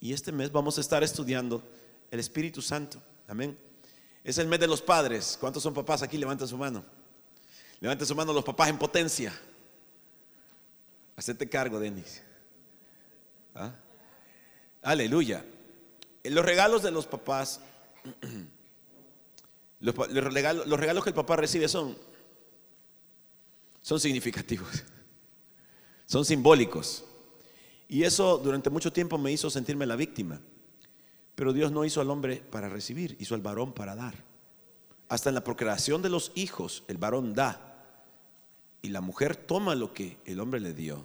Y este mes vamos a estar estudiando el Espíritu Santo. Amén. Es el mes de los padres. ¿Cuántos son papás aquí? Levanten su mano. Levanten su mano los papás en potencia. Hacete cargo, Denis. ¿Ah? Aleluya. Los regalos de los papás, los, regalos, los regalos que el papá recibe son, son significativos, son simbólicos. Y eso durante mucho tiempo me hizo sentirme la víctima. Pero Dios no hizo al hombre para recibir, hizo al varón para dar. Hasta en la procreación de los hijos, el varón da. Y la mujer toma lo que el hombre le dio.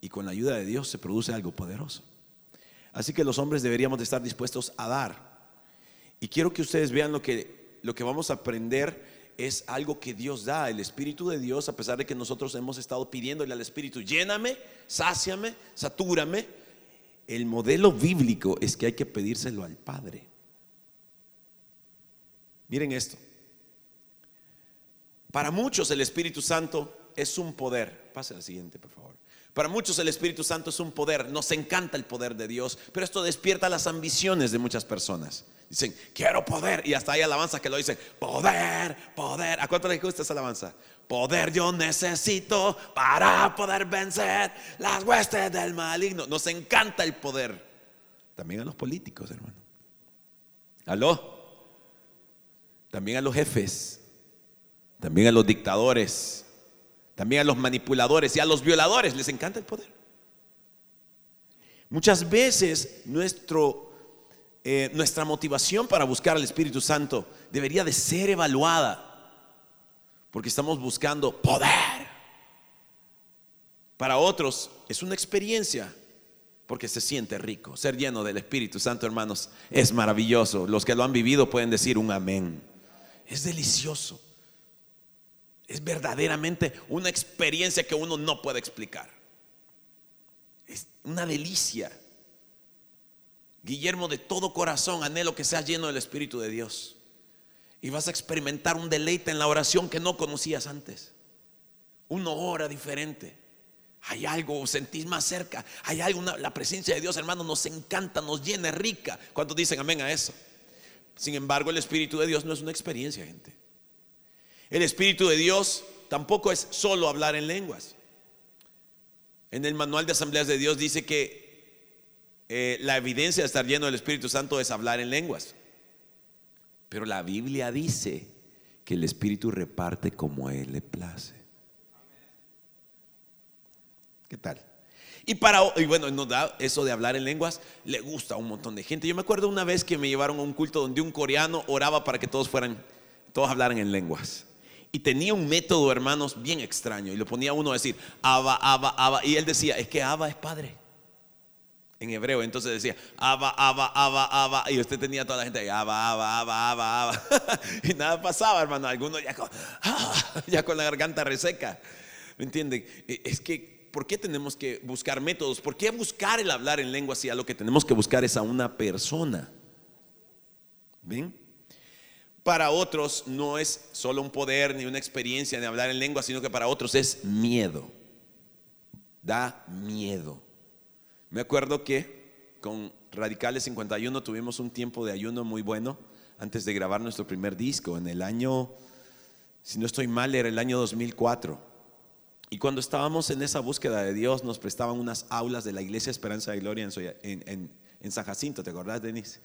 Y con la ayuda de Dios se produce algo poderoso. Así que los hombres deberíamos de estar dispuestos a dar. Y quiero que ustedes vean lo que, lo que vamos a aprender es algo que Dios da, el Espíritu de Dios, a pesar de que nosotros hemos estado pidiéndole al Espíritu, lléname, sáciame, satúrame. El modelo bíblico es que hay que pedírselo al Padre. Miren esto. Para muchos el Espíritu Santo es un poder. Pase al siguiente, por favor. Para muchos el Espíritu Santo es un poder, nos encanta el poder de Dios, pero esto despierta las ambiciones de muchas personas. Dicen, quiero poder, y hasta hay alabanza que lo dicen, poder, poder. ¿A cuánto les gusta esa alabanza? Poder yo necesito para poder vencer las huestes del maligno. Nos encanta el poder. También a los políticos, hermano. ¿Aló? También a los jefes. También a los dictadores también a los manipuladores y a los violadores les encanta el poder. Muchas veces nuestro, eh, nuestra motivación para buscar al Espíritu Santo debería de ser evaluada porque estamos buscando poder. Para otros es una experiencia porque se siente rico. Ser lleno del Espíritu Santo, hermanos, es maravilloso. Los que lo han vivido pueden decir un amén. Es delicioso es verdaderamente una experiencia que uno no puede explicar. Es una delicia. Guillermo, de todo corazón anhelo que seas lleno del Espíritu de Dios. Y vas a experimentar un deleite en la oración que no conocías antes. Una hora diferente. Hay algo, sentís más cerca. Hay algo, la presencia de Dios, hermano, nos encanta, nos llena, rica. ¿Cuántos dicen amén a eso? Sin embargo, el Espíritu de Dios no es una experiencia, gente. El Espíritu de Dios tampoco es solo hablar en lenguas. En el manual de asambleas de Dios dice que eh, la evidencia de estar lleno del Espíritu Santo es hablar en lenguas. Pero la Biblia dice que el Espíritu reparte como a Él le place. ¿Qué tal? Y para y bueno, da eso de hablar en lenguas, le gusta a un montón de gente. Yo me acuerdo una vez que me llevaron a un culto donde un coreano oraba para que todos fueran, todos hablaran en lenguas. Y tenía un método, hermanos, bien extraño. Y lo ponía uno a decir, Abba, Abba, Abba. Y él decía, es que Abba es padre. En hebreo, entonces decía, Abba, Abba, Abba, Abba. Y usted tenía toda la gente, Abba, Abba, Abba, Abba, Abba. y nada pasaba, hermano. Algunos ya con, ya con la garganta reseca. ¿Me entienden? E, es que, ¿por qué tenemos que buscar métodos? ¿Por qué buscar el hablar en lengua si a lo que tenemos que buscar es a una persona? ¿Ven? Para otros no es solo un poder ni una experiencia de hablar en lengua, sino que para otros es miedo. Da miedo. Me acuerdo que con Radicales 51 tuvimos un tiempo de ayuno muy bueno antes de grabar nuestro primer disco, en el año, si no estoy mal, era el año 2004. Y cuando estábamos en esa búsqueda de Dios, nos prestaban unas aulas de la Iglesia Esperanza de Gloria en, San Jacinto, ¿te acordás, Denise?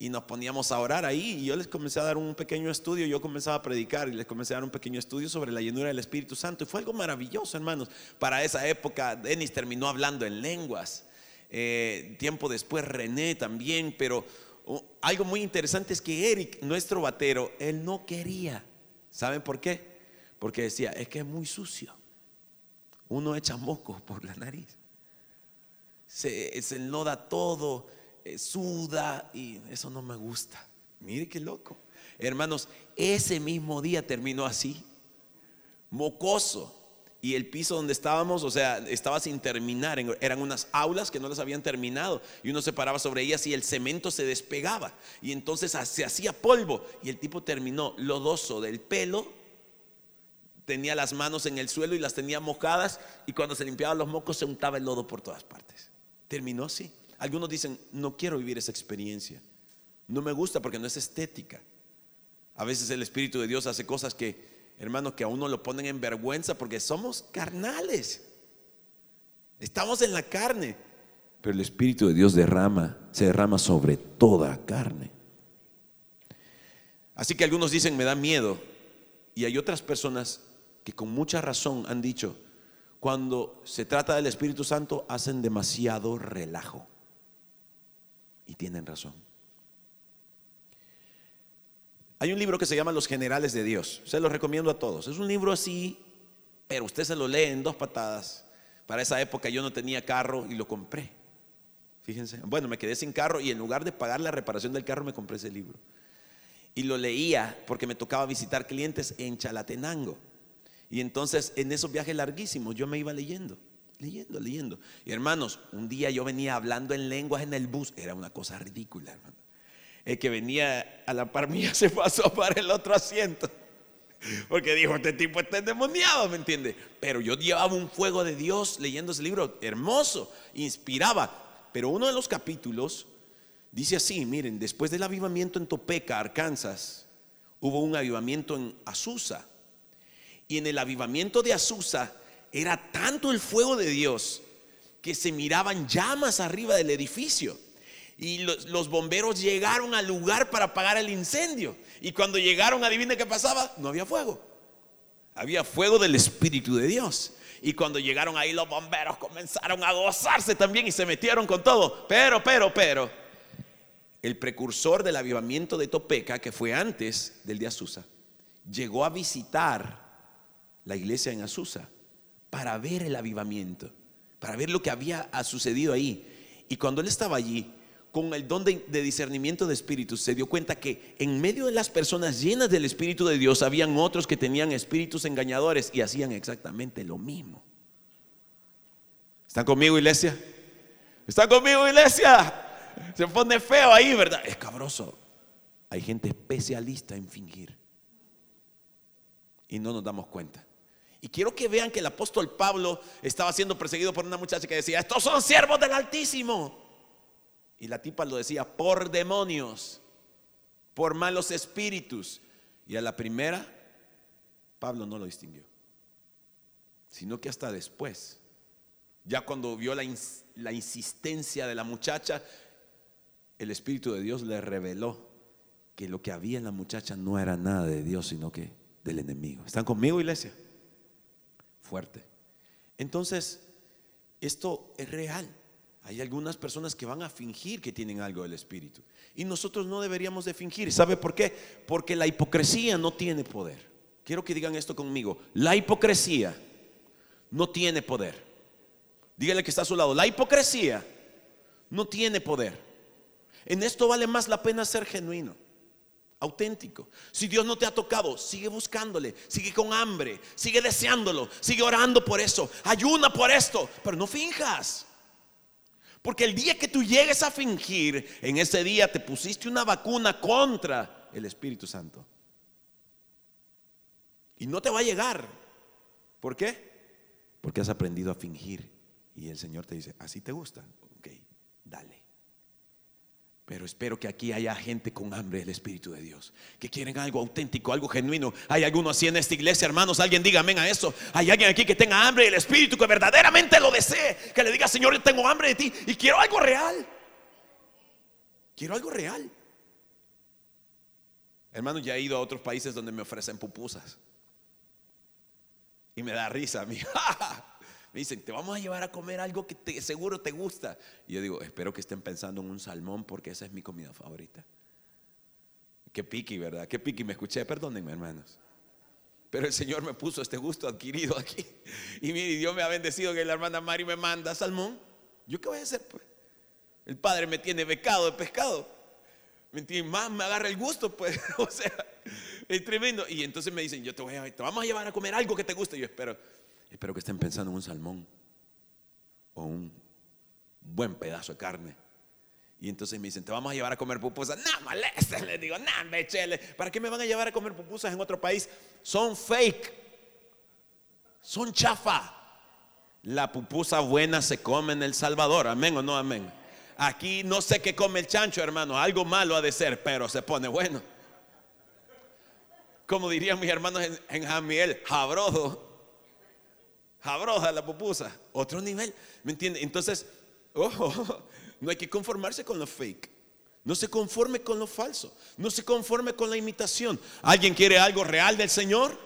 Y nos poníamos a orar ahí y yo les comencé a dar un pequeño estudio, yo comenzaba a predicar y les comencé a dar un pequeño estudio sobre la llenura del Espíritu Santo y fue algo maravilloso, hermanos. Para esa época, Denis terminó hablando en lenguas, eh, tiempo después René también, pero oh, algo muy interesante es que Eric, nuestro batero, él no quería. ¿Saben por qué? Porque decía, es que es muy sucio. Uno echa moco por la nariz. Se, se enloda todo eh, suda y eso no me gusta. Mire qué loco. Hermanos, ese mismo día terminó así, mocoso. Y el piso donde estábamos, o sea, estaba sin terminar. Eran unas aulas que no las habían terminado. Y uno se paraba sobre ellas y el cemento se despegaba. Y entonces se hacía polvo. Y el tipo terminó lodoso del pelo. Tenía las manos en el suelo y las tenía mojadas. Y cuando se limpiaba los mocos se untaba el lodo por todas partes. Terminó así. Algunos dicen, no quiero vivir esa experiencia. No me gusta porque no es estética. A veces el Espíritu de Dios hace cosas que, hermanos, que a uno lo ponen en vergüenza porque somos carnales. Estamos en la carne. Pero el Espíritu de Dios derrama, se derrama sobre toda carne. Así que algunos dicen, me da miedo. Y hay otras personas que con mucha razón han dicho, cuando se trata del Espíritu Santo, hacen demasiado relajo. Y tienen razón. Hay un libro que se llama Los Generales de Dios. Se lo recomiendo a todos. Es un libro así, pero usted se lo lee en dos patadas. Para esa época yo no tenía carro y lo compré. Fíjense. Bueno, me quedé sin carro y en lugar de pagar la reparación del carro me compré ese libro. Y lo leía porque me tocaba visitar clientes en Chalatenango. Y entonces en esos viajes larguísimos yo me iba leyendo, leyendo, leyendo. Y hermanos, un día yo venía hablando en lenguas en el bus, era una cosa ridícula, hermano. El que venía a la par mía se pasó para el otro asiento. Porque dijo, este tipo está endemoniado, ¿me entiende? Pero yo llevaba un fuego de Dios leyendo ese libro, hermoso, inspiraba. Pero uno de los capítulos dice así, miren, después del avivamiento en Topeka, Arkansas, hubo un avivamiento en Azusa. Y en el avivamiento de Azusa era tanto el fuego de Dios que se miraban llamas arriba del edificio. Y los, bomberos llegaron al lugar para apagar el incendio. Y cuando llegaron, adivine qué pasaba, no había fuego. Había fuego del Espíritu de Dios. Y cuando llegaron ahí los bomberos comenzaron a gozarse también y se metieron con todo. Pero, pero, pero, el precursor del avivamiento de Topeka, que fue antes del de Azusa, llegó a visitar la iglesia en Azusa para ver el avivamiento, para ver lo que había sucedido ahí. Y cuando él estaba allí, con el don de, discernimiento de espíritus, se dio cuenta que en medio de las personas llenas del Espíritu de Dios, habían otros que tenían espíritus engañadores y hacían exactamente lo mismo. ¿Están conmigo, iglesia? ¿Están conmigo, iglesia? Se pone feo ahí, ¿verdad? Es cabroso. Hay gente especialista en fingir. Y no nos damos cuenta. Y quiero que vean que el apóstol Pablo estaba siendo perseguido por una muchacha que decía, estos son siervos del Altísimo. Y la tipa lo decía, por demonios, por malos espíritus. Y a la primera, Pablo no lo distinguió, sino que hasta después, ya cuando vio la, la insistencia de la muchacha, el Espíritu de Dios le reveló que lo que había en la muchacha no era nada de Dios, sino que del enemigo. ¿Están conmigo, iglesia? Fuerte. Entonces, esto es real. Hay algunas personas que van a fingir que tienen algo del Espíritu. Y nosotros no deberíamos de fingir. ¿Sabe por qué? Porque la hipocresía no tiene poder. Quiero que digan esto conmigo. La hipocresía no tiene poder. Dígale que está a su lado. La hipocresía no tiene poder. En esto vale más la pena ser genuino auténtico. Si Dios no te ha tocado, sigue buscándole, sigue con hambre, sigue deseándolo, sigue orando por eso, ayuna por esto, pero no finjas. Porque el día que tú llegues a fingir, en ese día te pusiste una vacuna contra el Espíritu Santo. Y no te va a llegar. ¿Por qué? Porque has aprendido a fingir. Y el Señor te dice, así te gusta. Ok, dale. Pero espero que aquí haya gente con hambre del Espíritu de Dios, que quieren algo auténtico, algo genuino. Hay alguno así en esta iglesia, hermanos. Alguien diga amén a eso. Hay alguien aquí que tenga hambre del Espíritu, que verdaderamente lo desee. Que le diga, Señor, yo tengo hambre de ti y quiero algo real. Quiero algo real. Hermanos, ya he ido a otros países donde me ofrecen pupusas. Y me da risa a mí. Me dicen, te vamos a llevar a comer algo que seguro te gusta. Y yo digo, espero que estén pensando en un salmón porque esa es mi comida favorita. Qué piqui, ¿verdad? Qué piqui me escuché, perdónenme hermanos. Pero el Señor me puso este gusto adquirido aquí. Y mire, Dios me ha bendecido que la hermana Mari me manda salmón. ¿Yo qué voy a hacer? Pues? El Padre me tiene becado de pescado. ¿Me? Más me agarra el gusto, pues. O sea, es tremendo. Y entonces me dicen, yo te, voy a, te vamos a llevar a comer algo que te guste. Yo espero, Espero que estén pensando en un salmón o un buen pedazo de carne. Y entonces me dicen, te vamos a llevar a comer pupusas. No molestes, les digo, no, bechele. ¿Para qué me van a llevar a comer pupusas en otro país? Son fake. Son chafa. La pupusa buena se come en El Salvador. Amén o no amén. Aquí no sé qué come el chancho, hermano. Algo malo ha de ser, pero se pone bueno. Como dirían mis hermanos en, en Jamiel, jabrojo. Jabroja la pupusa. Otro nivel. ¿Me entiende? Entonces, ojo, no hay que conformarse con lo fake. No se conforme con lo falso. No se conforme con la imitación. ¿Alguien quiere algo real del Señor?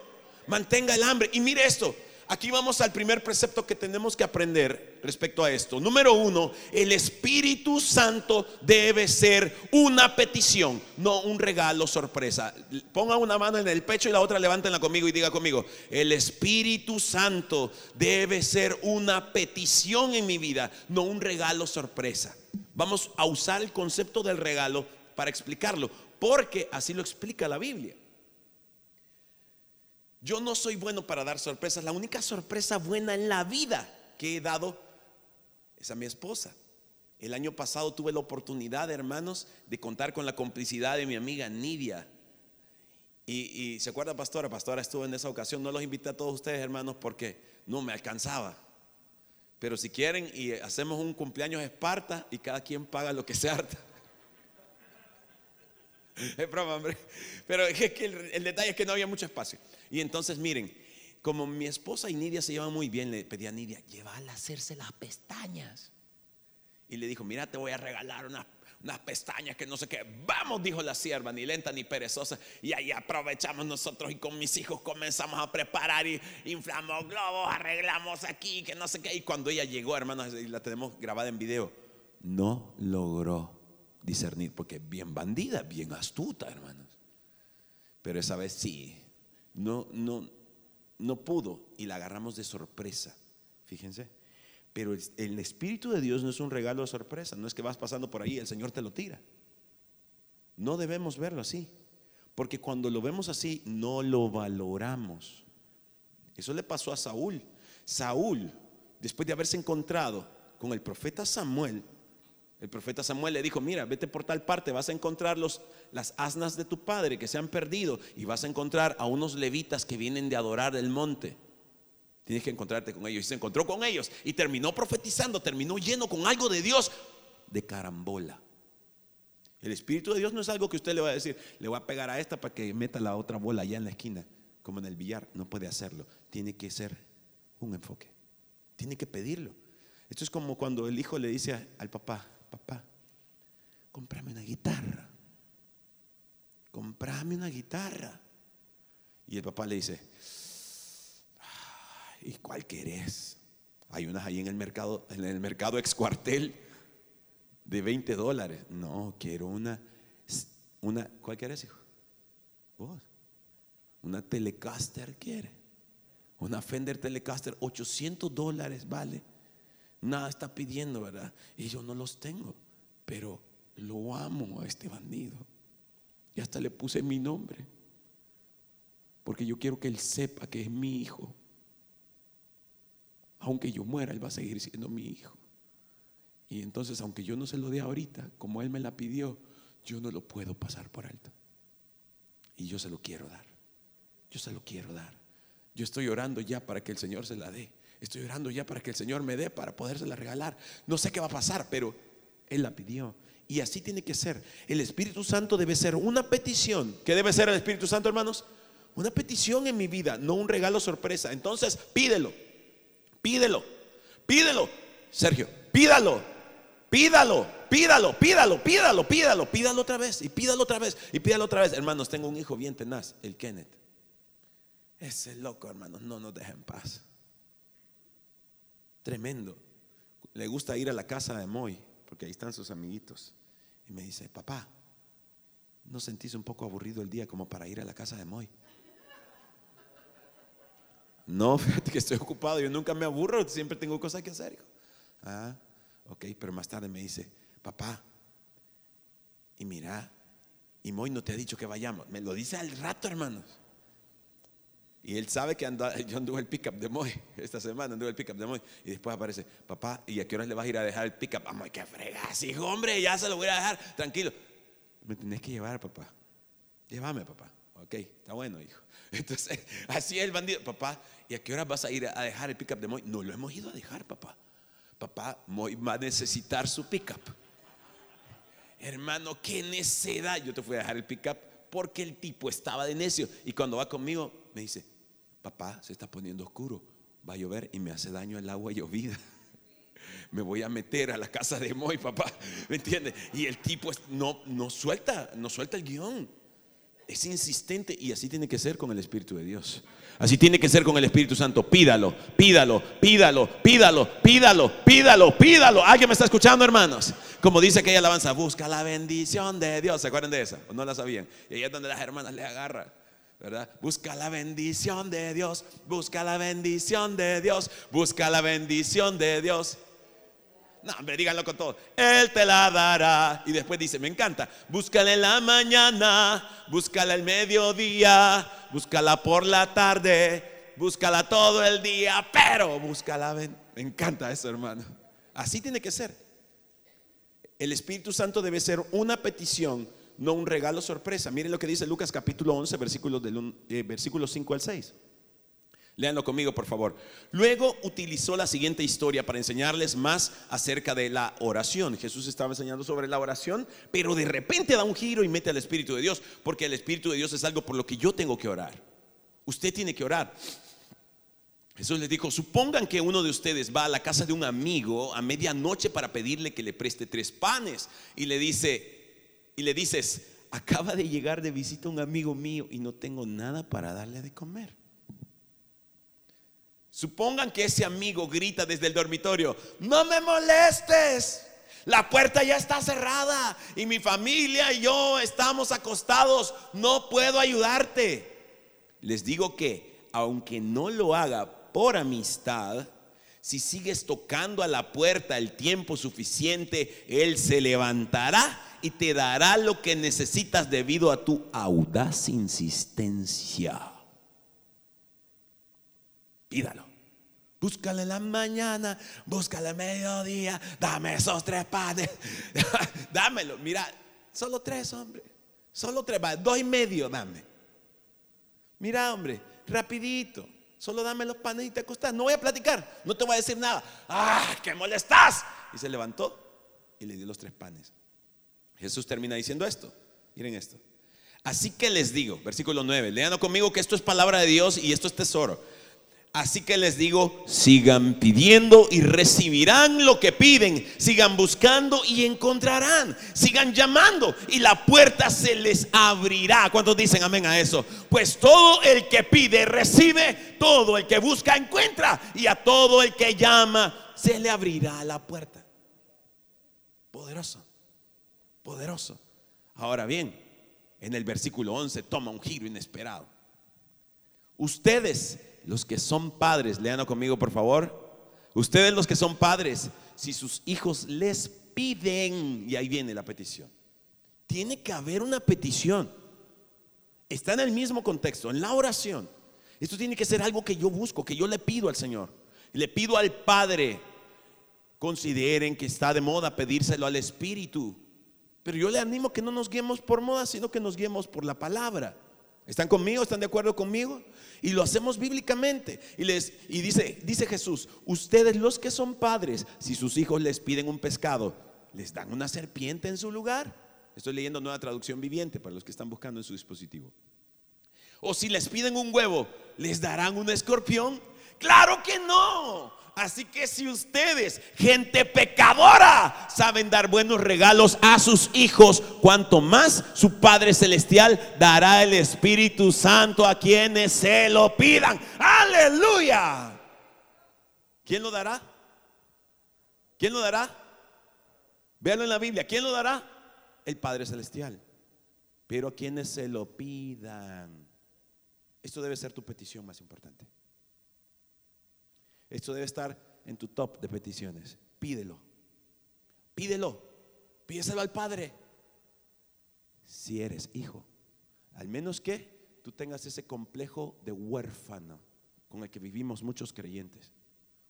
Mantenga el hambre. Y mire esto. Aquí vamos al primer precepto que tenemos que aprender respecto a esto. Número uno, el Espíritu Santo debe ser una petición, no un regalo sorpresa. Ponga una mano en el pecho y la otra levántenla conmigo y diga conmigo, el Espíritu Santo debe ser una petición en mi vida, no un regalo sorpresa. Vamos a usar el concepto del regalo para explicarlo, porque así lo explica la Biblia. Yo no soy bueno para dar sorpresas. La única sorpresa buena en la vida que he dado es a mi esposa. El año pasado tuve la oportunidad, hermanos, de contar con la complicidad de mi amiga Nidia. Y, se acuerda, pastora, pastora estuvo en esa ocasión. No los invité a todos ustedes, hermanos, porque no me alcanzaba. Pero si quieren y hacemos un cumpleaños Esparta y cada quien paga lo que se harta. Es broma, hombre. Pero es que el, detalle es que no había mucho espacio. Y entonces, miren, como mi esposa y Nidia se llevan muy bien, le pedí a Nidia, llévala a hacerse las pestañas. Y le dijo, mira, te voy a regalar unas, unas pestañas que no sé qué. Vamos, dijo la sierva, ni lenta ni perezosa. Y ahí aprovechamos nosotros y con mis hijos comenzamos a preparar y inflamos globos, arreglamos aquí, que no sé qué. Y cuando ella llegó, hermanos, y la tenemos grabada en video, no logró discernir, porque bien bandida, bien astuta, hermanos. Pero esa vez sí, no, no, no pudo y la agarramos de sorpresa. Fíjense. Pero el Espíritu de Dios no es un regalo de sorpresa, no es que vas pasando por ahí el Señor te lo tira. No debemos verlo así, porque cuando lo vemos así no lo valoramos. Eso le pasó a Saúl. Saúl, después de haberse encontrado con el profeta Samuel, el profeta Samuel le dijo, mira, vete por tal parte, vas a encontrar los, las asnas de tu padre que se han perdido y vas a encontrar a unos levitas que vienen de adorar el monte. Tienes que encontrarte con ellos. Y se encontró con ellos y terminó profetizando, terminó lleno con algo de Dios de carambola. El Espíritu de Dios no es algo que usted le va a decir, le voy a pegar a esta para que meta la otra bola allá en la esquina, como en el billar. No puede hacerlo. Tiene que ser un enfoque. Tiene que pedirlo. Esto es como cuando el hijo le dice al papá, papá, comprame una guitarra. Comprame una guitarra. Y el papá le dice, ¿y cuál querés? Hay unas ahí en el mercado, en el mercado ex cuartel de 20 dólares. No, quiero una, una, ¿cuál querés, hijo? Una Telecaster quiere. Una Fender Telecaster, 800 dólares vale nada está pidiendo, ¿verdad? Y yo no los tengo, pero lo amo a este bandido. Y hasta le puse mi nombre, porque yo quiero que él sepa que es mi hijo. Aunque yo muera, él va a seguir siendo mi hijo. Y entonces, aunque yo no se lo dé ahorita, como él me la pidió, yo no lo puedo pasar por alto. Y yo se lo quiero dar. Yo se lo quiero dar. Yo estoy orando ya para que el Señor se la dé. Estoy orando ya para que el Señor me dé para podérsela regalar. No sé qué va a pasar, pero Él la pidió. Y así tiene que ser. El Espíritu Santo debe ser una petición. ¿Qué debe ser el Espíritu Santo, hermanos? Una petición en mi vida, no un regalo sorpresa. Entonces, pídelo. Pídelo. Pídelo. Sergio, pídalo. Pídalo, pídalo, pídalo, pídalo, pídalo, pídalo otra vez y pídalo otra vez y pídalo otra vez. Hermanos, tengo un hijo bien tenaz, el Kenneth. Ese loco, hermanos, no nos deja en paz. Tremendo. Le gusta ir a la casa de Moy, porque ahí están sus amiguitos. Y me dice, papá, ¿no sentís un poco aburrido el día como para ir a la casa de Moy? No, fíjate que estoy ocupado, yo nunca me aburro, siempre tengo cosas que hacer. Ah, ok, pero más tarde me dice, papá, y mira, y Moy no te ha dicho que vayamos. Me lo dice al rato, hermanos. Y él sabe que anda, yo anduve el pickup de Moy esta semana, anduve el pickup de Moy. Y después aparece, papá, ¿y a qué hora le vas a ir a dejar el pickup? Vamos, que fregas, hijo, hombre, ya se lo voy a dejar, tranquilo. Me tenés que llevar, papá. Llévame, papá. Ok, está bueno, hijo. Entonces, así es el bandido. Papá, ¿y a qué hora vas a ir a dejar el pickup de Moy? No lo hemos ido a dejar, papá. Papá, Moy va a necesitar su pickup. hermano, qué necedad. Yo te fui a dejar el pickup porque el tipo estaba de necio. Y cuando va conmigo, me dice, papá, se está poniendo oscuro, va a llover y me hace daño el agua llovida. Me voy a meter a la casa de Moy, papá. ¿Me entiendes? Y el tipo no, no suelta, no suelta el guion. Es insistente y así tiene que ser con el Espíritu de Dios. Así tiene que ser con el Espíritu Santo. Pídalo, pídalo, pídalo, pídalo, pídalo, pídalo, pídalo. ¿Alguien me está escuchando, hermanos? Como dice aquella alabanza, busca la bendición de Dios. ¿Se acuerdan de esa? ¿O no la sabían? Y ahí es donde las hermanas le agarran. ¿Verdad? Busca la bendición de Dios, busca la bendición de Dios, busca la bendición de Dios. No, hombre, díganlo con todo. Él te la dará. Y después dice, me encanta, búscala en la mañana, búscala el mediodía, búscala por la tarde, búscala todo el día, pero búscala. Me encanta eso, hermano. Así tiene que ser. El Espíritu Santo debe ser una petición no un regalo sorpresa. Miren lo que dice Lucas capítulo 11, versículos, del, eh, versículos 5 al 6. Léanlo conmigo, por favor. Luego utilizó la siguiente historia para enseñarles más acerca de la oración. Jesús estaba enseñando sobre la oración, pero de repente da un giro y mete al Espíritu de Dios, porque el Espíritu de Dios es algo por lo que yo tengo que orar. Usted tiene que orar. Jesús les dijo, supongan que uno de ustedes va a la casa de un amigo a medianoche para pedirle que le preste tres panes y le dice, y le dices, acaba de llegar de visita un amigo mío y no tengo nada para darle de comer. Supongan que ese amigo grita desde el dormitorio, no me molestes, la puerta ya está cerrada y mi familia y yo estamos acostados, no puedo ayudarte. Les digo que, aunque no lo haga por amistad, si sigues tocando a la puerta el tiempo suficiente, Él se levantará y te dará lo que necesitas debido a tu audaz insistencia. Pídalo. Búscale en la mañana, búscale a mediodía, dame esos tres panes, dámelo. Mira, solo tres, hombre, solo tres, dos y medio, dame. Mira, hombre, rapidito, solo dame los panes y te acostás. No voy a platicar, no te voy a decir nada. ¡Ah, qué molestas! Y se levantó y le dio los tres panes. Jesús termina diciendo esto. Miren esto. Así que les digo, versículo 9, lean conmigo que esto es palabra de Dios y esto es tesoro. Así que les digo, sigan pidiendo y recibirán lo que piden, sigan buscando y encontrarán, sigan llamando y la puerta se les abrirá. ¿Cuántos dicen amén a eso? Pues todo el que pide recibe, todo el que busca encuentra y a todo el que llama se le abrirá la puerta. Poderoso poderoso. Ahora bien, en el versículo 11 toma un giro inesperado. Ustedes, los que son padres, leanlo conmigo por favor. Ustedes los que son padres, si sus hijos les piden, y ahí viene la petición, tiene que haber una petición. Está en el mismo contexto, en la oración. Esto tiene que ser algo que yo busco, que yo le pido al Señor. Le pido al Padre. Consideren que está de moda pedírselo al Espíritu. Pero yo le animo que no nos guiemos por moda, sino que nos guiemos por la palabra. ¿Están conmigo? ¿Están de acuerdo conmigo? Y lo hacemos bíblicamente. Y, les, y dice, dice Jesús, ustedes los que son padres, si sus hijos les piden un pescado, ¿les dan una serpiente en su lugar? Estoy leyendo nueva traducción viviente para los que están buscando en su dispositivo. O si les piden un huevo, ¿les darán un escorpión? Claro que no. Así que si ustedes, gente pecadora, saben dar buenos regalos a sus hijos, cuanto más su Padre Celestial dará el Espíritu Santo a quienes se lo pidan. Aleluya. ¿Quién lo dará? ¿Quién lo dará? Véanlo en la Biblia. ¿Quién lo dará? El Padre Celestial. Pero a quienes se lo pidan. Esto debe ser tu petición más importante. Esto debe estar en tu top de peticiones. Pídelo. Pídelo. Pídeselo al Padre. Si eres hijo. Al menos que tú tengas ese complejo de huérfano con el que vivimos muchos creyentes.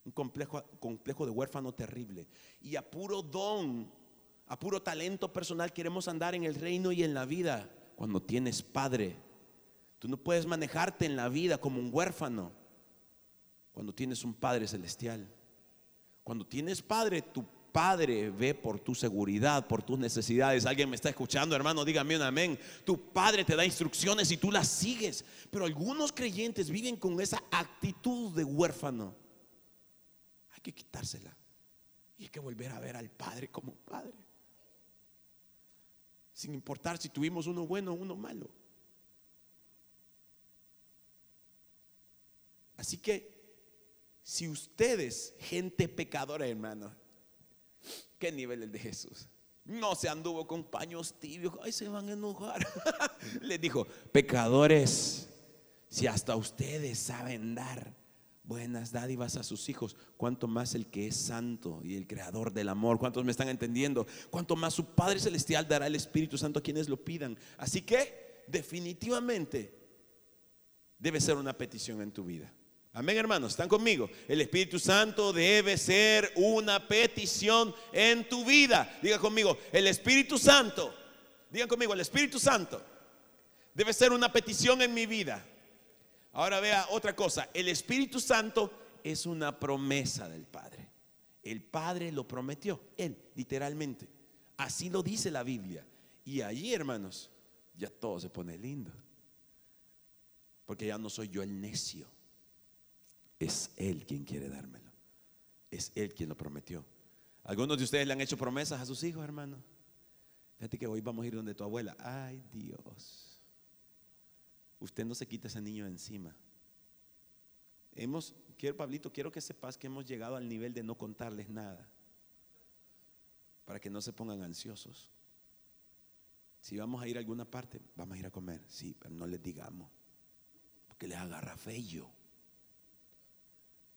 Un complejo, complejo de huérfano terrible. Y a puro don, a puro talento personal queremos andar en el reino y en la vida cuando tienes padre. Tú no puedes manejarte en la vida como un huérfano cuando tienes un Padre celestial. Cuando tienes Padre, tu Padre ve por tu seguridad, por tus necesidades. Alguien me está escuchando, hermano, dígame un amén. Tu Padre te da instrucciones y tú las sigues. Pero algunos creyentes viven con esa actitud de huérfano. Hay que quitársela. Y hay que volver a ver al Padre como Padre. Sin importar si tuvimos uno bueno o uno malo. Así que si ustedes, gente pecadora, hermano, ¿qué nivel el de Jesús? No se anduvo con paños tibios, ay, se van a enojar. Les dijo, pecadores, si hasta ustedes saben dar buenas dádivas a sus hijos, cuanto más el que es santo y el creador del amor, cuántos me están entendiendo, cuanto más su Padre Celestial dará el Espíritu Santo a quienes lo pidan. Así que definitivamente debe ser una petición en tu vida. Amén, hermanos, están conmigo. El Espíritu Santo debe ser una petición en tu vida. Diga conmigo, el Espíritu Santo, digan conmigo, el Espíritu Santo debe ser una petición en mi vida. Ahora vea otra cosa, el Espíritu Santo es una promesa del Padre. El Padre lo prometió, Él, literalmente. Así lo dice la Biblia. Y allí, hermanos, ya todo se pone lindo. Porque ya no soy yo el necio es Él quien quiere dármelo. Es Él quien lo prometió. Algunos de ustedes le han hecho promesas a sus hijos, hermano. Fíjate que hoy vamos a ir donde tu abuela. Ay, Dios. Usted no se quita ese niño encima. Hemos, quiero, Pablito, quiero que sepas que hemos llegado al nivel de no contarles nada. Para que no se pongan ansiosos. Si vamos a ir a alguna parte, vamos a ir a comer. Sí, pero no les digamos. Porque les agarra feo.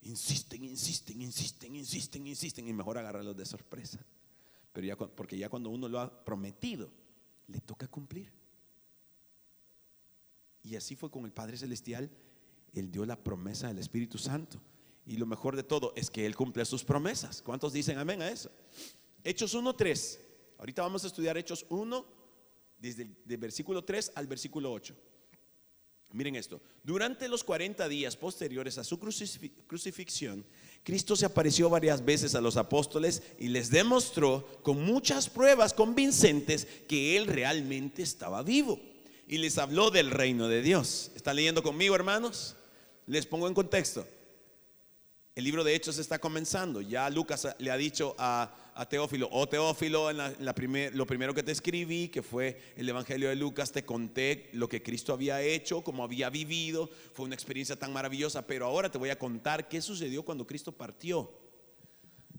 Insisten, insisten, insisten, insisten, insisten y mejor agarrarlos de sorpresa. Pero ya, porque ya cuando uno lo ha prometido, le toca cumplir. Y así fue con el Padre Celestial. Él dio la promesa del Espíritu Santo. Y lo mejor de todo es que Él cumple sus promesas. ¿Cuántos dicen amén a eso? Hechos 1.3. Ahorita vamos a estudiar Hechos 1, desde el versículo 3 al versículo 8. Miren esto, durante los 40 días posteriores a su crucifixión, Cristo se apareció varias veces a los apóstoles y les demostró con muchas pruebas convincentes que Él realmente estaba vivo. Y les habló del reino de Dios. ¿Están leyendo conmigo, hermanos? Les pongo en contexto. El libro de Hechos está comenzando. Ya Lucas le ha dicho a, Teófilo, oh Teófilo, lo primero que te escribí, que fue el Evangelio de Lucas, te conté lo que Cristo había hecho, cómo había vivido. Fue una experiencia tan maravillosa, pero ahora te voy a contar qué sucedió cuando Cristo partió.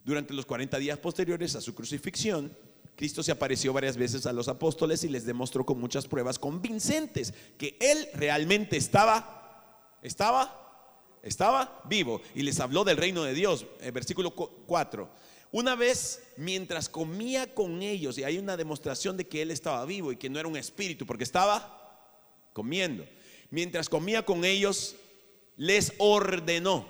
Durante los 40 días posteriores a su crucifixión, Cristo se apareció varias veces a los apóstoles y les demostró con muchas pruebas convincentes que Él realmente estaba, estaba estaba vivo y les habló del reino de Dios. El versículo 4. Una vez mientras comía con ellos, y hay una demostración de que él estaba vivo y que no era un espíritu, porque estaba comiendo. Mientras comía con ellos, les ordenó,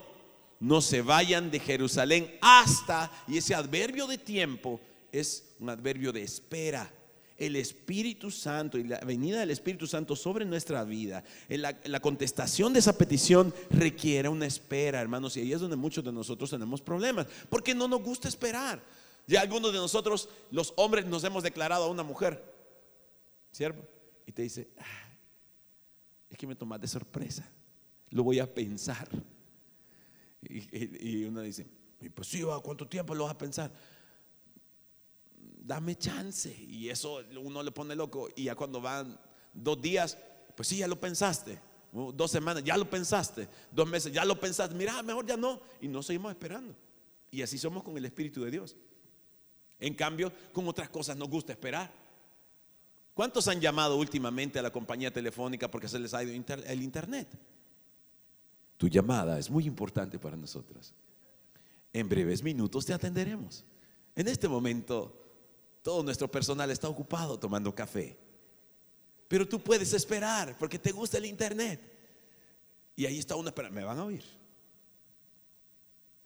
no se vayan de Jerusalén hasta, y ese adverbio de tiempo es un adverbio de espera el Espíritu Santo y la venida del Espíritu Santo sobre nuestra vida, la, contestación de esa petición requiere una espera, hermanos, y ahí es donde muchos de nosotros tenemos problemas, porque no nos gusta esperar. Ya algunos de nosotros, los hombres, nos hemos declarado a una mujer, ¿cierto? Y te dice, ah, es que me tomas de sorpresa, lo voy a pensar. Y, uno dice, pues sí, ¿cuánto tiempo lo vas a pensar? Dame chance. Y eso uno le pone loco. Y ya cuando van dos días, pues sí, ya lo pensaste. Dos semanas, ya lo pensaste. Dos meses, ya lo pensaste. Mira, mejor ya no. Y no seguimos esperando. Y así somos con el Espíritu de Dios. En cambio, con otras cosas nos gusta esperar. ¿Cuántos han llamado últimamente a la compañía telefónica porque se les ha ido el internet? Tu llamada es muy importante para nosotros. En breves minutos te atenderemos. En este momento todo nuestro personal está ocupado tomando café. Pero tú puedes esperar porque te gusta el internet. Y ahí está una espera. Me van a oír.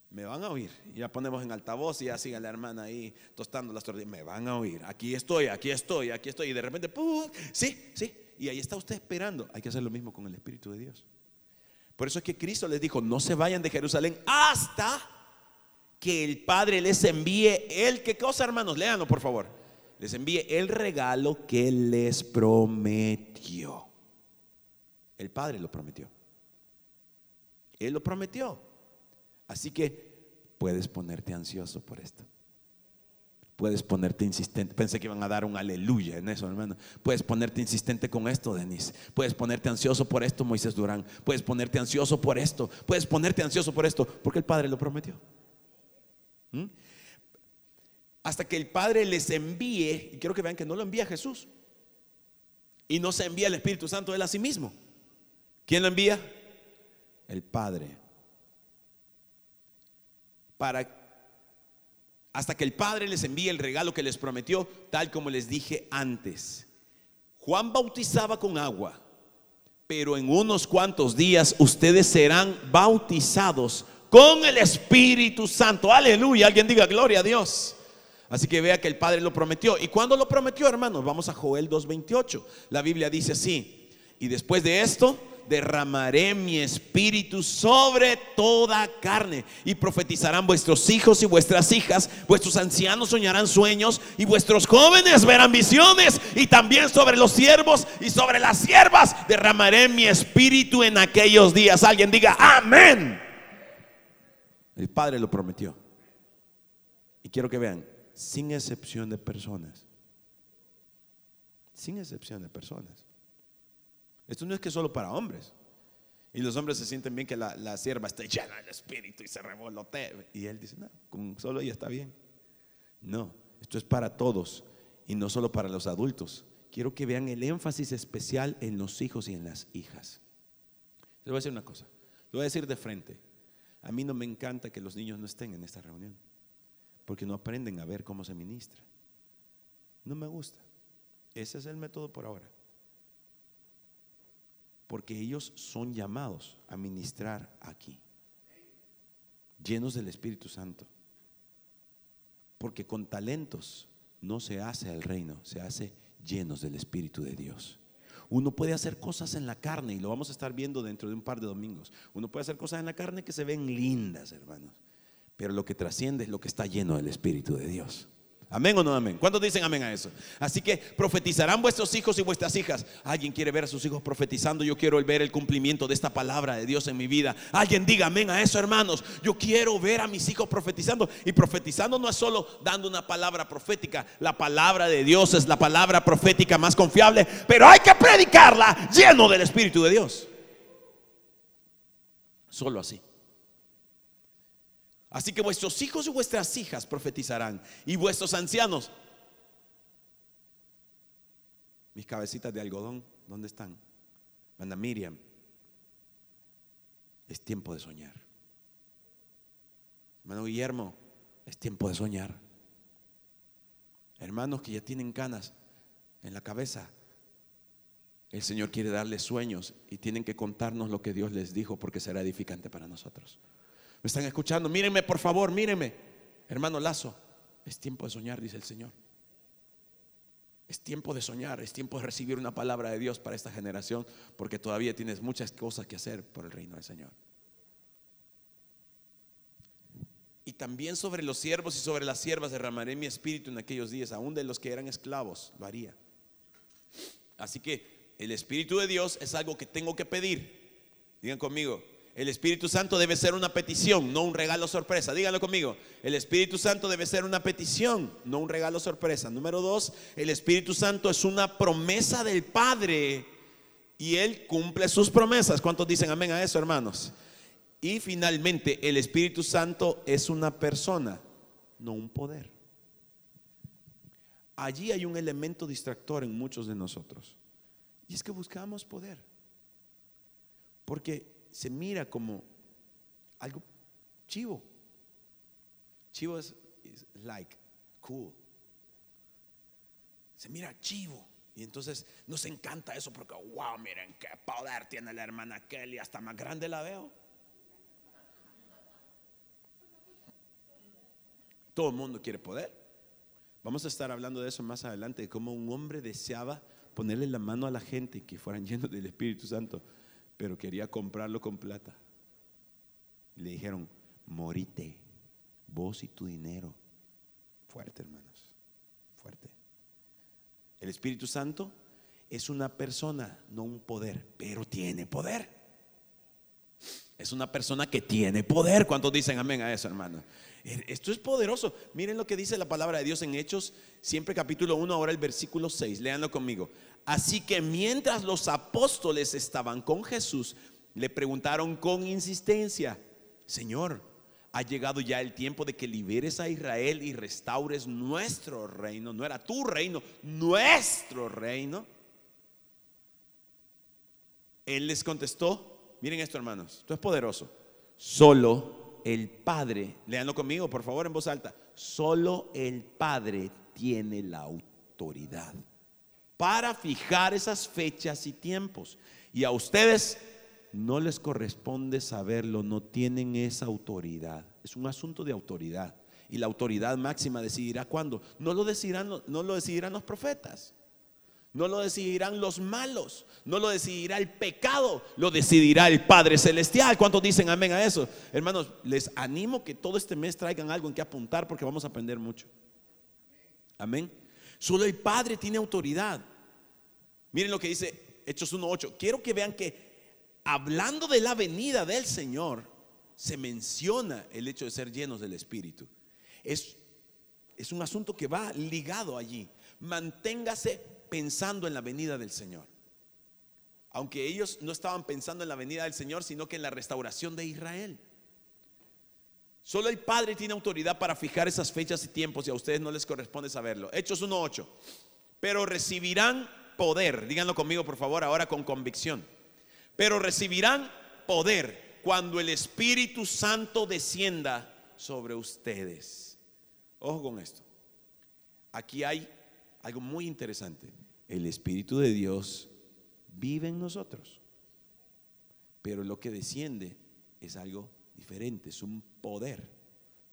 Me van a oír. Ya ponemos en altavoz y ya sigue la hermana ahí tostando las tortillas. Me van a oír. Aquí estoy, aquí estoy, aquí estoy. Y de repente, ¡pum! sí, sí. Y ahí está usted esperando. Hay que hacer lo mismo con el Espíritu de Dios. Por eso es que Cristo les dijo, no se vayan de Jerusalén hasta que el Padre les envíe el, ¿qué cosa hermanos? Léanlo por favor. Les envíe el regalo que les prometió. El Padre lo prometió. Él lo prometió. Así que puedes ponerte ansioso por esto. Puedes ponerte insistente. Pensé que iban a dar un aleluya en eso, hermano. Puedes ponerte insistente con esto, Denise. Puedes ponerte ansioso por esto, Moisés Durán. Puedes ponerte ansioso por esto. Puedes ponerte ansioso por esto, porque el Padre lo prometió. ¿Mm? Hasta que el Padre les envíe, y quiero que vean que no lo envía Jesús. Y no se envía el Espíritu Santo él a sí mismo. ¿Quién lo envía? El Padre. Para hasta que el Padre les envíe el regalo que les prometió, tal como les dije antes. Juan bautizaba con agua, pero en unos cuantos días ustedes serán bautizados con el Espíritu Santo. Aleluya, alguien diga gloria a Dios. Así que vea que el Padre lo prometió. ¿Y cuándo lo prometió, hermanos? Vamos a Joel 2.28. La Biblia dice así. Y después de esto, derramaré mi espíritu sobre toda carne y profetizarán vuestros hijos y vuestras hijas, vuestros ancianos soñarán sueños y vuestros jóvenes verán visiones y también sobre los siervos y sobre las siervas derramaré mi espíritu en aquellos días. Alguien diga, amén. El Padre lo prometió. Y quiero que vean, sin excepción de personas. Sin excepción de personas. Esto no es que solo para hombres. Y los hombres se sienten bien que la, sierva esté llena del espíritu y se revolote. Y él dice, no, con solo ella está bien. No, esto es para todos y no solo para los adultos. Quiero que vean el énfasis especial en los hijos y en las hijas. Les voy a decir una cosa, lo voy a decir de frente. A mí no me encanta que los niños no estén en esta reunión, porque no aprenden a ver cómo se ministra. No me gusta. Ese es el método por ahora. Porque ellos son llamados a ministrar aquí, llenos del Espíritu Santo. Porque con talentos no se hace el reino, se hace llenos del Espíritu de Dios. Uno puede hacer cosas en la carne y lo vamos a estar viendo dentro de un par de domingos. Uno puede hacer cosas en la carne que se ven lindas, hermanos. Pero lo que trasciende es lo que está lleno del Espíritu de Dios. Amén o no amén. ¿Cuántos dicen amén a eso? Así que profetizarán vuestros hijos y vuestras hijas. Alguien quiere ver a sus hijos profetizando. Yo quiero ver el cumplimiento de esta palabra de Dios en mi vida. Alguien diga amén a eso, hermanos. Yo quiero ver a mis hijos profetizando. Y profetizando no es solo dando una palabra profética. La palabra de Dios es la palabra profética más confiable. Pero hay que predicarla lleno del Espíritu de Dios. Solo así. Así que vuestros hijos y vuestras hijas profetizarán y vuestros ancianos. Mis cabecitas de algodón, ¿dónde están? Manda Miriam. Es tiempo de soñar. Hermano Guillermo, es tiempo de soñar. Hermanos que ya tienen canas en la cabeza, el Señor quiere darles sueños y tienen que contarnos lo que Dios les dijo porque será edificante para nosotros. ¿Me están escuchando? Mírenme, por favor, mírenme. Hermano Lazo, es tiempo de soñar, dice el Señor. Es tiempo de soñar, es tiempo de recibir una palabra de Dios para esta generación, porque todavía tienes muchas cosas que hacer por el reino del Señor. Y también sobre los siervos y sobre las siervas derramaré mi espíritu en aquellos días, aún de los que eran esclavos, lo haría. Así que el espíritu de Dios es algo que tengo que pedir. Digan conmigo, el Espíritu Santo debe ser una petición, no un regalo sorpresa. Díganlo conmigo. El Espíritu Santo debe ser una petición, no un regalo sorpresa. Número dos, el Espíritu Santo es una promesa del Padre y Él cumple sus promesas. ¿Cuántos dicen amén a eso, hermanos? Y finalmente, el Espíritu Santo es una persona, no un poder. Allí hay un elemento distractor en muchos de nosotros. Y es que buscamos poder. Porque se mira como algo chivo. Chivo es like, cool. Se mira chivo. Y entonces nos encanta eso porque, wow, miren qué poder tiene la hermana Kelly, hasta más grande la veo. Todo el mundo quiere poder. Vamos a estar hablando de eso más adelante, de cómo un hombre deseaba ponerle la mano a la gente y que fueran llenos del Espíritu Santo pero quería comprarlo con plata. Le dijeron, morite, Vos y tu dinero. Fuerte, hermanos. Fuerte. El Espíritu Santo es una persona, no un poder, pero tiene poder. Es una persona que tiene poder. ¿Cuántos dicen amén a eso, hermano? Esto es poderoso. Miren lo que dice la palabra de Dios en Hechos, siempre capítulo 1, ahora el versículo 6. Leanlo conmigo. Así que mientras los apóstoles estaban con Jesús, le preguntaron con insistencia, Señor, ha llegado ya el tiempo de que liberes a Israel y restaures nuestro reino. No era tu reino, nuestro reino. Él les contestó, miren esto hermanos, esto es poderoso. Solo el Padre, leanlo conmigo por favor en voz alta, solo el Padre tiene la autoridad para fijar esas fechas y tiempos. Y a ustedes no les corresponde saberlo, no tienen esa autoridad. Es un asunto de autoridad. Y la autoridad máxima decidirá cuándo. No lo decidirán, no lo decidirán los profetas. No lo decidirán los malos, no lo decidirá el pecado, lo decidirá el Padre Celestial. ¿Cuántos dicen amén a eso? Hermanos, les animo que todo este mes traigan algo en que apuntar porque vamos a aprender mucho. Amén. Solo el Padre tiene autoridad. Miren lo que dice Hechos 1.8. Quiero que vean que hablando de la venida del Señor, se menciona el hecho de ser llenos del Espíritu. Es, es un asunto que va ligado allí. Manténgase pensando en la venida del Señor. Aunque ellos no estaban pensando en la venida del Señor, sino que en la restauración de Israel. Solo el Padre tiene autoridad para fijar esas fechas y tiempos y a ustedes no les corresponde saberlo. Hechos 1.8. Pero recibirán Díganlo conmigo, por favor, ahora con convicción pero recibirán poder cuando el Espíritu Santo descienda sobre ustedes. Ojo con esto. Aquí hay algo muy interesante. El Espíritu de Dios vive en nosotros, pero lo que desciende es algo diferente, es un poder.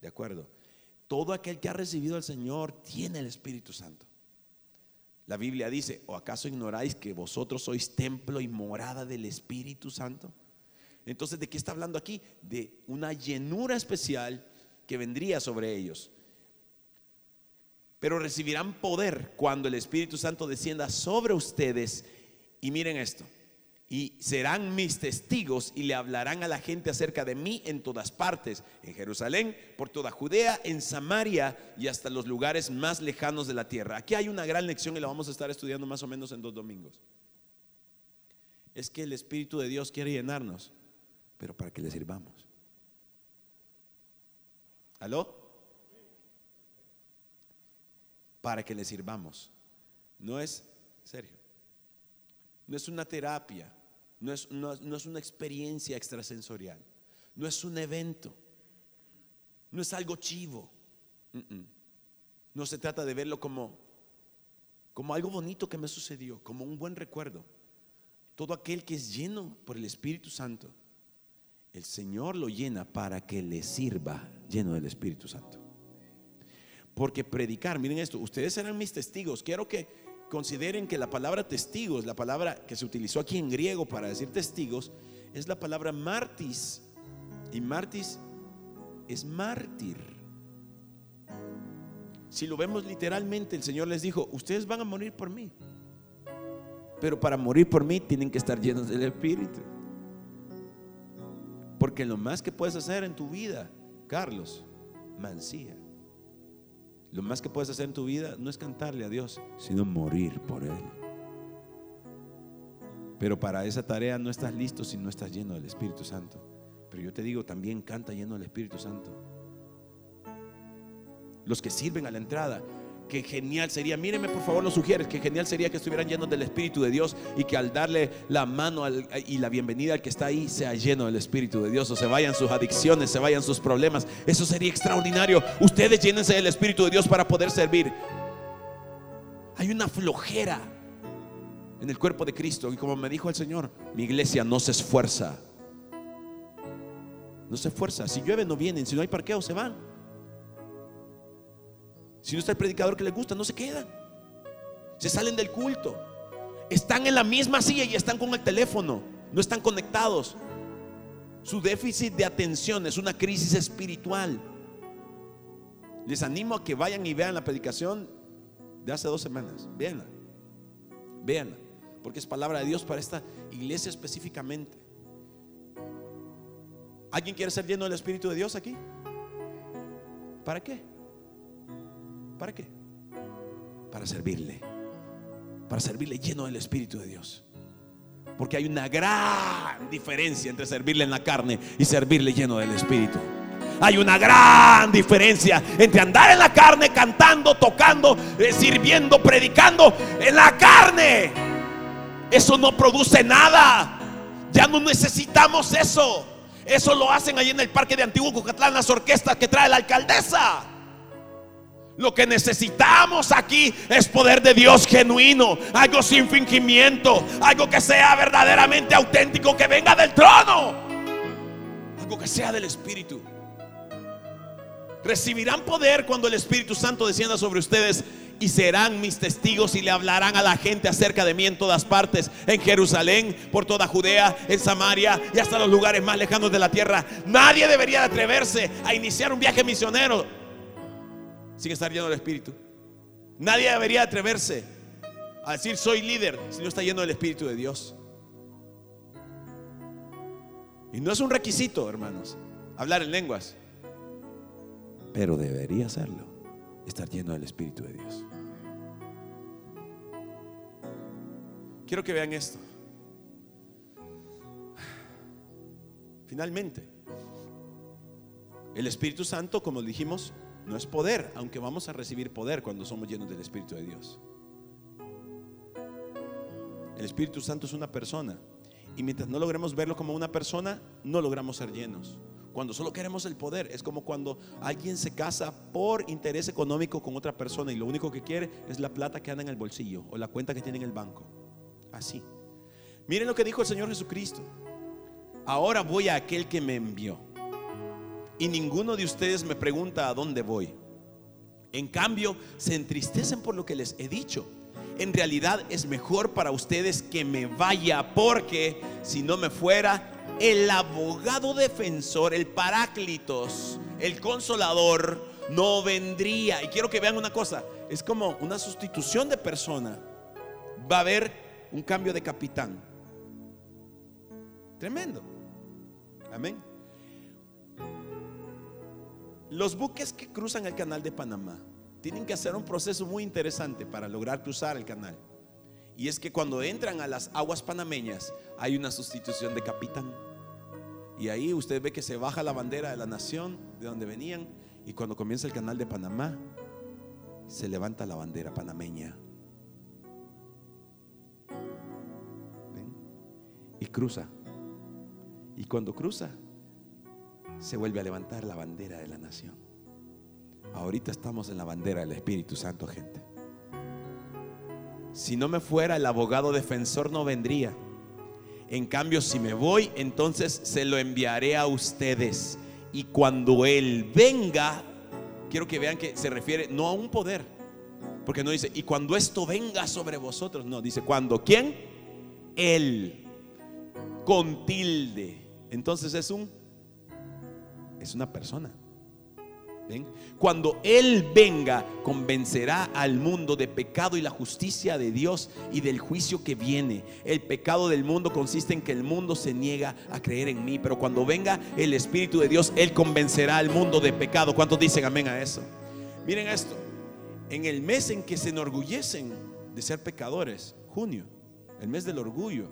¿De acuerdo? Todo aquel que ha recibido al Señor tiene el Espíritu Santo. La Biblia dice, ¿o acaso ignoráis que vosotros sois templo y morada del Espíritu Santo? Entonces, ¿de qué está hablando aquí? De una llenura especial que vendría sobre ellos. Pero recibirán poder cuando el Espíritu Santo descienda sobre ustedes. Y miren esto, y serán mis testigos y le hablarán a la gente acerca de mí en todas partes, en Jerusalén, por toda Judea, en Samaria y hasta los lugares más lejanos de la tierra. Aquí hay una gran lección y la vamos a estar estudiando más o menos en dos domingos. Es que el Espíritu de Dios quiere llenarnos, pero para que le sirvamos. ¿Aló? Para que le sirvamos. No es serio. No es una terapia no es, una experiencia extrasensorial, no es un evento, no es algo chivo. No se trata de verlo como, como algo bonito que me sucedió, como un buen recuerdo. Todo aquel que es lleno por el Espíritu Santo, el Señor lo llena para que le sirva lleno del Espíritu Santo. Porque predicar, miren esto, ustedes serán mis testigos. Quiero que consideren que la palabra testigos, la palabra que se utilizó aquí en griego para decir testigos, es la palabra martis. Y martis es mártir. Si lo vemos literalmente, el Señor les dijo, ustedes van a morir por mí. Pero para morir por mí tienen que estar llenos del Espíritu. Porque lo más que puedes hacer en tu vida, Carlos, mancía. Lo más que puedes hacer en tu vida no es cantarle a Dios, sino morir por Él. Pero para esa tarea no estás listo si no estás lleno del Espíritu Santo. Pero yo te digo, también canta lleno del Espíritu Santo. Los que sirven a la entrada, que genial sería, mírenme por favor, lo sugieres, que genial sería que estuvieran llenos del Espíritu de Dios y que al darle la mano y la bienvenida al que está ahí sea lleno del Espíritu de Dios o se vayan sus adicciones, se vayan sus problemas. Eso sería extraordinario. Ustedes llénense del Espíritu de Dios para poder servir. Hay una flojera en el cuerpo de Cristo y como me dijo el Señor, mi iglesia no se esfuerza. No se esfuerza. Si llueve no vienen, si no hay parqueo se van. Si no está el predicador que les gusta, no se quedan. Se salen del culto. Están en la misma silla y están con el teléfono. No están conectados. Su déficit de atención es una crisis espiritual. Les animo a que vayan y vean la predicación de hace dos semanas. Véanla. Véanla. Porque es palabra de Dios para esta iglesia específicamente. ¿Alguien quiere ser lleno del Espíritu de Dios aquí? ¿Para qué? ¿Para qué? Para servirle. Para servirle lleno del Espíritu de Dios. Porque hay una gran diferencia entre servirle en la carne y servirle lleno del Espíritu. Hay una gran diferencia entre andar en la carne cantando, tocando, eh, sirviendo, predicando en la carne. Eso no produce nada. Ya no necesitamos eso. Eso lo hacen ahí en el parque de Antiguo Cucatlán, las orquestas que trae la alcaldesa. Lo que necesitamos aquí es poder de Dios genuino, algo sin fingimiento, algo que sea verdaderamente auténtico, que venga del trono, algo que sea del Espíritu. Recibirán poder cuando el Espíritu Santo descienda sobre ustedes y serán mis testigos y le hablarán a la gente acerca de mí en todas partes, en Jerusalén, por toda Judea, en Samaria y hasta los lugares más lejanos de la tierra. Nadie debería atreverse a iniciar un viaje misionero sin estar lleno del Espíritu. Nadie debería atreverse a decir soy líder si no está lleno del Espíritu de Dios. Y no es un requisito, hermanos, hablar en lenguas, pero debería hacerlo, estar lleno del Espíritu de Dios. Quiero que vean esto. Finalmente, el Espíritu Santo, como dijimos, no es poder, aunque vamos a recibir poder cuando somos llenos del Espíritu de Dios. El Espíritu Santo es una persona. Y mientras no logremos verlo como una persona, no logramos ser llenos. Cuando solo queremos el poder, es como cuando alguien se casa por interés económico con otra persona y lo único que quiere es la plata que anda en el bolsillo o la cuenta que tiene en el banco. Así. Miren lo que dijo el Señor Jesucristo. Ahora voy a aquel que me envió. Y ninguno de ustedes me pregunta a dónde voy. En cambio, se entristecen por lo que les he dicho. En realidad es mejor para ustedes que me vaya porque si no me fuera, el abogado defensor, el paráclitos, el consolador, no vendría. Y quiero que vean una cosa, es como una sustitución de persona. Va a haber un cambio de capitán. Tremendo. Amén. Los buques que cruzan el canal de Panamá tienen que hacer un proceso muy interesante para lograr cruzar el canal. Y es que cuando entran a las aguas panameñas hay una sustitución de capitán. Y ahí usted ve que se baja la bandera de la nación de donde venían. Y cuando comienza el canal de Panamá, se levanta la bandera panameña. Y cruza. Y cuando cruza, se vuelve a levantar la bandera de la nación. Ahorita estamos en la bandera del Espíritu Santo, gente. Si no me fuera el abogado defensor no vendría. En cambio, si me voy, entonces se lo enviaré a ustedes. Y cuando Él venga, quiero que vean que se refiere no a un poder. Porque no dice, y cuando esto venga sobre vosotros, no, dice, cuando quién? Él. Con tilde. Entonces es un es una persona. Cuando Él venga, convencerá al mundo de pecado y la justicia de Dios y del juicio que viene. El pecado del mundo consiste en que el mundo se niega a creer en mí, pero cuando venga el Espíritu de Dios, Él convencerá al mundo de pecado. ¿Cuántos dicen amén a eso? Miren esto, en el mes en que se enorgullecen de ser pecadores, junio, el mes del orgullo,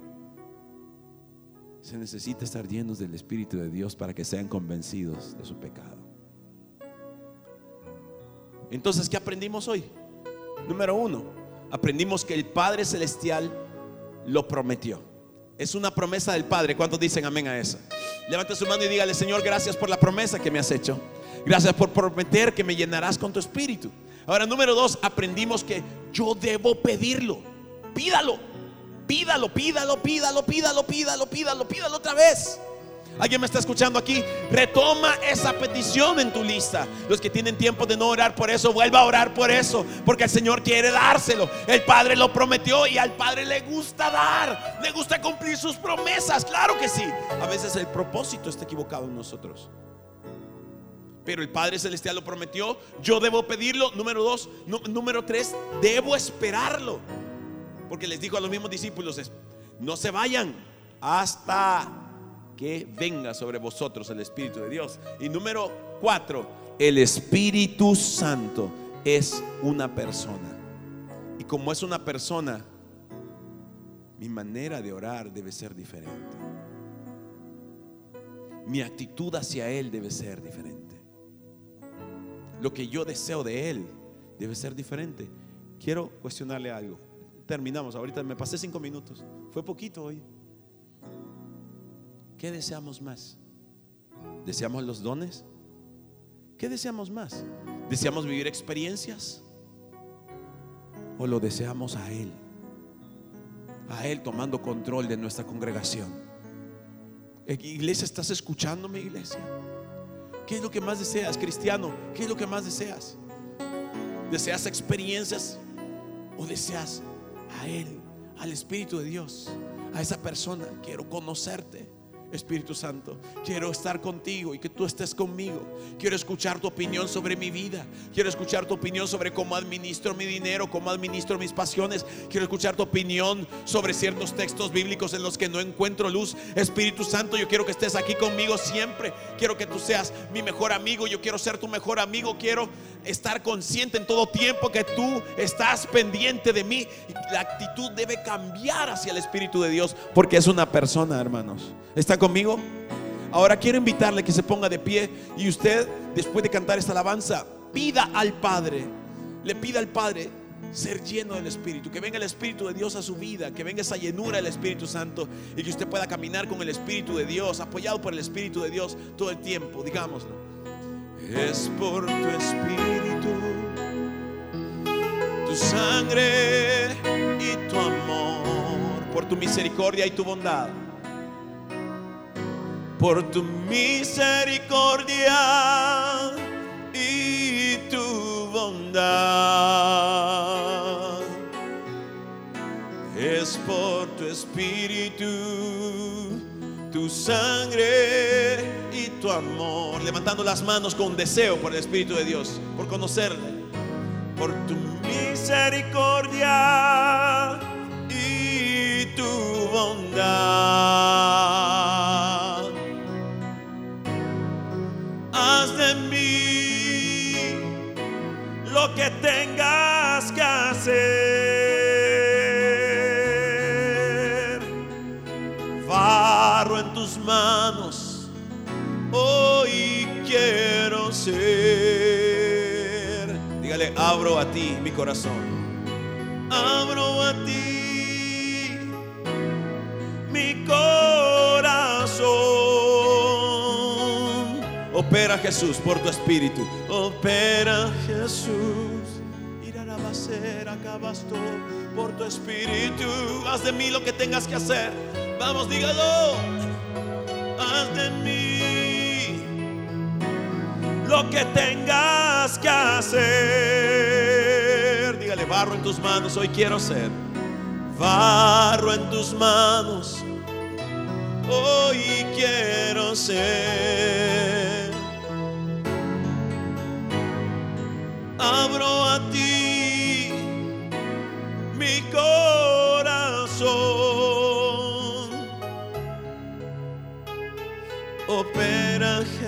se necesita estar llenos del Espíritu de Dios para que sean convencidos de su pecado. Entonces, ¿qué aprendimos hoy? Número uno, aprendimos que el Padre Celestial lo prometió. Es una promesa del Padre. ¿Cuántos dicen amén a eso? Levante su mano y dígale, Señor, gracias por la promesa que me has hecho. Gracias por prometer que me llenarás con tu espíritu. Ahora, número dos, aprendimos que yo debo pedirlo. Pídalo. Pídalo, pídalo, pídalo, pídalo, pídalo, pídalo, pídalo otra vez. ¿Alguien me está escuchando aquí? Retoma esa petición en tu lista. Los que tienen tiempo de no orar por eso, vuelva a orar por eso. Porque el Señor quiere dárselo. El Padre lo prometió y al Padre le gusta dar. Le gusta cumplir sus promesas. Claro que sí. A veces el propósito está equivocado en nosotros. pero el Padre Celestial lo prometió. Yo debo pedirlo. Número dos. número tres, debo esperarlo. Porque les dijo a los mismos discípulos, no se vayan hasta que venga sobre vosotros el Espíritu de Dios. Y número cuatro, el Espíritu Santo es una persona. Y como es una persona, mi manera de orar debe ser diferente. Mi actitud hacia Él debe ser diferente. Lo que yo deseo de Él debe ser diferente. Quiero cuestionarle algo. Terminamos, ahorita me pasé cinco minutos. Fue poquito hoy. ¿Qué deseamos más? ¿Deseamos los dones? ¿Qué deseamos más? ¿Deseamos vivir experiencias? ¿O lo deseamos a Él? A Él tomando control de nuestra congregación. Eh, iglesia, ¿estás escuchándome, iglesia? ¿Qué es lo que más deseas, cristiano? ¿Qué es lo que más deseas? ¿Deseas experiencias o deseas a Él, al Espíritu de Dios, a esa persona? Quiero conocerte. Espíritu Santo, quiero estar contigo y que tú estés conmigo. Quiero escuchar tu opinión sobre mi vida. Quiero escuchar tu opinión sobre cómo administro mi dinero, cómo administro mis pasiones. Quiero escuchar tu opinión sobre ciertos textos bíblicos en los que no encuentro luz. Espíritu Santo, yo quiero que estés aquí conmigo siempre. Quiero que tú seas mi mejor amigo. Yo quiero ser tu mejor amigo. Quiero estar consciente en todo tiempo que tú estás pendiente de mí. La actitud debe cambiar hacia el Espíritu de Dios porque es una persona, hermanos. ¿Está conmigo? Ahora quiero invitarle que se ponga de pie y usted, después de cantar esta alabanza, pida al Padre, le pida al Padre ser lleno del Espíritu, que venga el Espíritu de Dios a su vida, que venga esa llenura del Espíritu Santo y que usted pueda caminar con el Espíritu de Dios, apoyado por el Espíritu de Dios todo el tiempo, digámoslo. Es por tu Espíritu, tu sangre y tu amor, por tu misericordia y tu bondad por tu misericordia y tu bondad. Es por tu espíritu, tu sangre y tu amor. Levantando las manos con deseo por el Espíritu de Dios, por conocerle. Por tu misericordia y tu bondad. Tengas que hacer. Barro en tus manos, hoy quiero ser. Dígale, abro a ti mi corazón. Abro a ti mi corazón. Opera Jesús por tu espíritu. Opera Jesús. Ser acabas por tu espíritu. Haz de mí lo que tengas que hacer. Vamos, dígalo. Haz de mí lo que tengas que hacer. Dígale, barro en tus manos, hoy quiero ser. Barro en tus manos, hoy quiero ser. abro a ti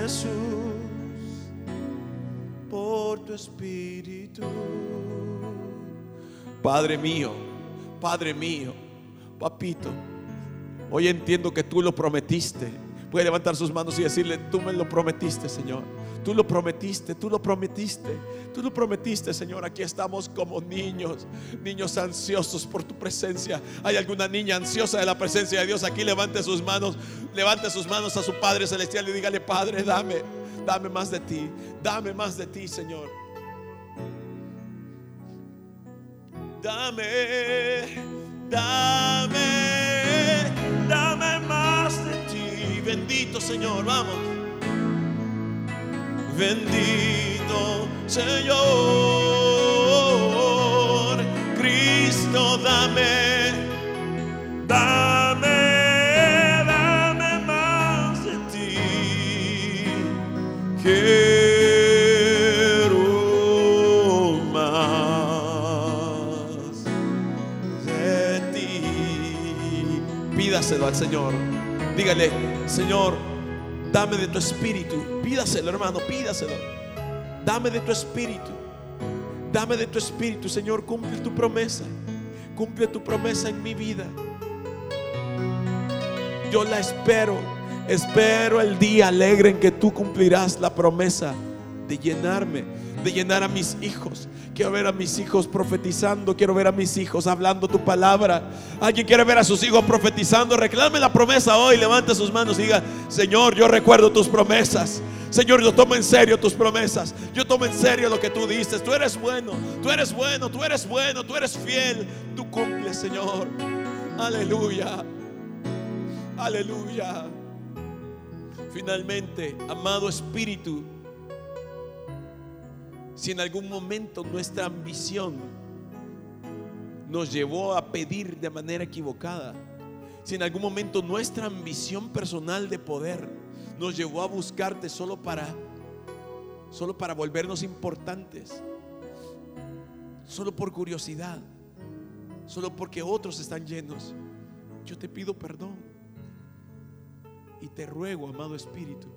Jesús por tu espíritu. Padre mío, Padre mío, papito, hoy entiendo que tú lo prometiste. Puede levantar sus manos y decirle, tú me lo prometiste, Señor. Tú lo prometiste, tú lo prometiste, tú lo prometiste, Señor. Aquí estamos como niños, niños ansiosos por tu presencia. ¿Hay alguna niña ansiosa de la presencia de Dios? Aquí levante sus manos, levante sus manos a su Padre Celestial y dígale, Padre, dame, dame más de ti, dame más de ti, Señor. Dame, dame, dame más de ti. Bendito Señor, vamos bendito Señor, Cristo dame, dame, dame más de ti. Quiero más de ti. Pídaselo al Señor. Dígale, Señor, dame de tu espíritu. Pídaselo, hermano, pídaselo. Dame de tu espíritu. Dame de tu espíritu, Señor, cumple tu promesa. Cumple tu promesa en mi vida. Yo la espero. Espero el día alegre en que tú cumplirás la promesa de llenarme, de llenar a mis hijos. Quiero ver a mis hijos profetizando, quiero ver a mis hijos hablando tu palabra. Alguien quiere ver a sus hijos profetizando, reclame la promesa hoy, levante sus manos y diga, Señor, yo recuerdo tus promesas. Señor, yo tomo en serio tus promesas. Yo tomo en serio lo que tú dices. Tú eres bueno, tú eres bueno, tú eres bueno, tú eres fiel. Tú cumples, Señor. Aleluya. Aleluya. Finalmente, amado Espíritu, si en algún momento nuestra ambición nos llevó a pedir de manera equivocada, si en algún momento nuestra ambición personal de poder nos llevó a buscarte solo para solo para volvernos importantes, solo por curiosidad, solo porque otros están llenos, yo te pido perdón y te ruego, amado Espíritu,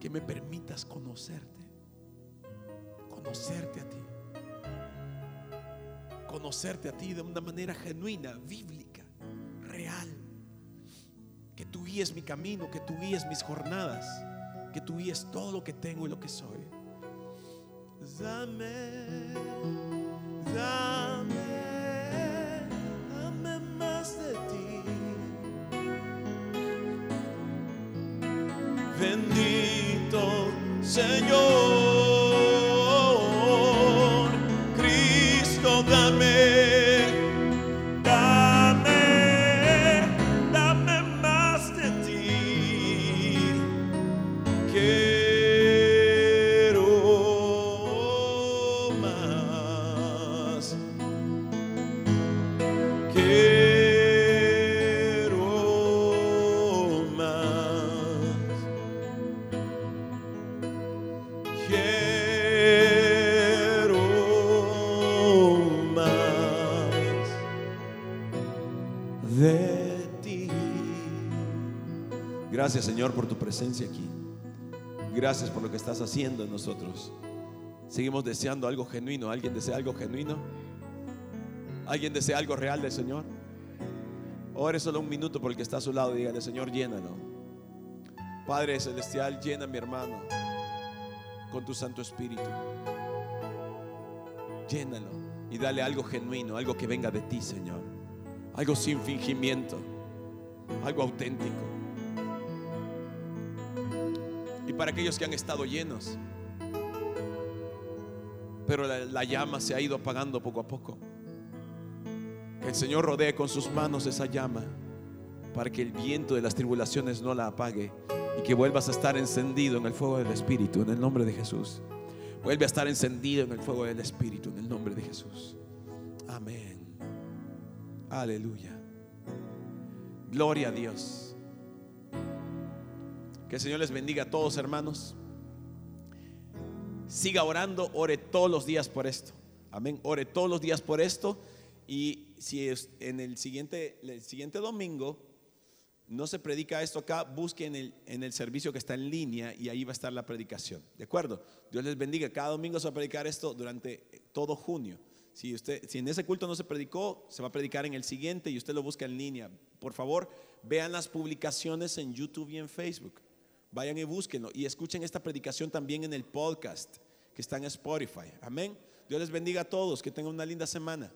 que me permitas conocerte, conocerte a ti, conocerte a ti de una manera genuina, bíblica, real. Que tú guíes mi camino, que tú guíes mis jornadas, que tú guíes todo lo que tengo y lo que soy. Dame, dame, Señor, Señor por tu presencia aquí. Gracias por lo que estás haciendo en nosotros. Seguimos deseando algo genuino. ¿Alguien desea algo genuino? ¿Alguien desea algo real del Señor? Ore solo un minuto por el que está a su lado y dígale, Señor, llénalo. Padre Celestial, llena a mi hermano con tu Santo Espíritu. Llénalo y dale algo genuino, algo que venga de ti, Señor. Algo sin fingimiento, algo auténtico. Para aquellos que han estado llenos, pero la, la llama se ha ido apagando poco a poco. Que el Señor rodee con sus manos esa llama para que el viento de las tribulaciones no la apague y que vuelvas a estar encendido en el fuego del Espíritu, en el nombre de Jesús. Vuelve a estar encendido en el fuego del Espíritu, en el nombre de Jesús. Amén. Aleluya. Gloria a Dios. Que el Señor les bendiga a todos, hermanos. Siga orando, ore todos los días por esto. Amén. Ore todos los días por esto. Y si es en el siguiente, el siguiente domingo no se predica esto acá, busque en el, en el servicio que está en línea y ahí va a estar la predicación. ¿De acuerdo? Dios les bendiga. Cada domingo se va a predicar esto durante todo junio. Si, usted, si en ese culto no se predicó, se va a predicar en el siguiente y usted lo busca en línea. Por favor, vean las publicaciones en YouTube y en Facebook. Vayan y búsquenlo y escuchen esta predicación también en el podcast que está en Spotify. Amén. Dios les bendiga a todos. Que tengan una linda semana.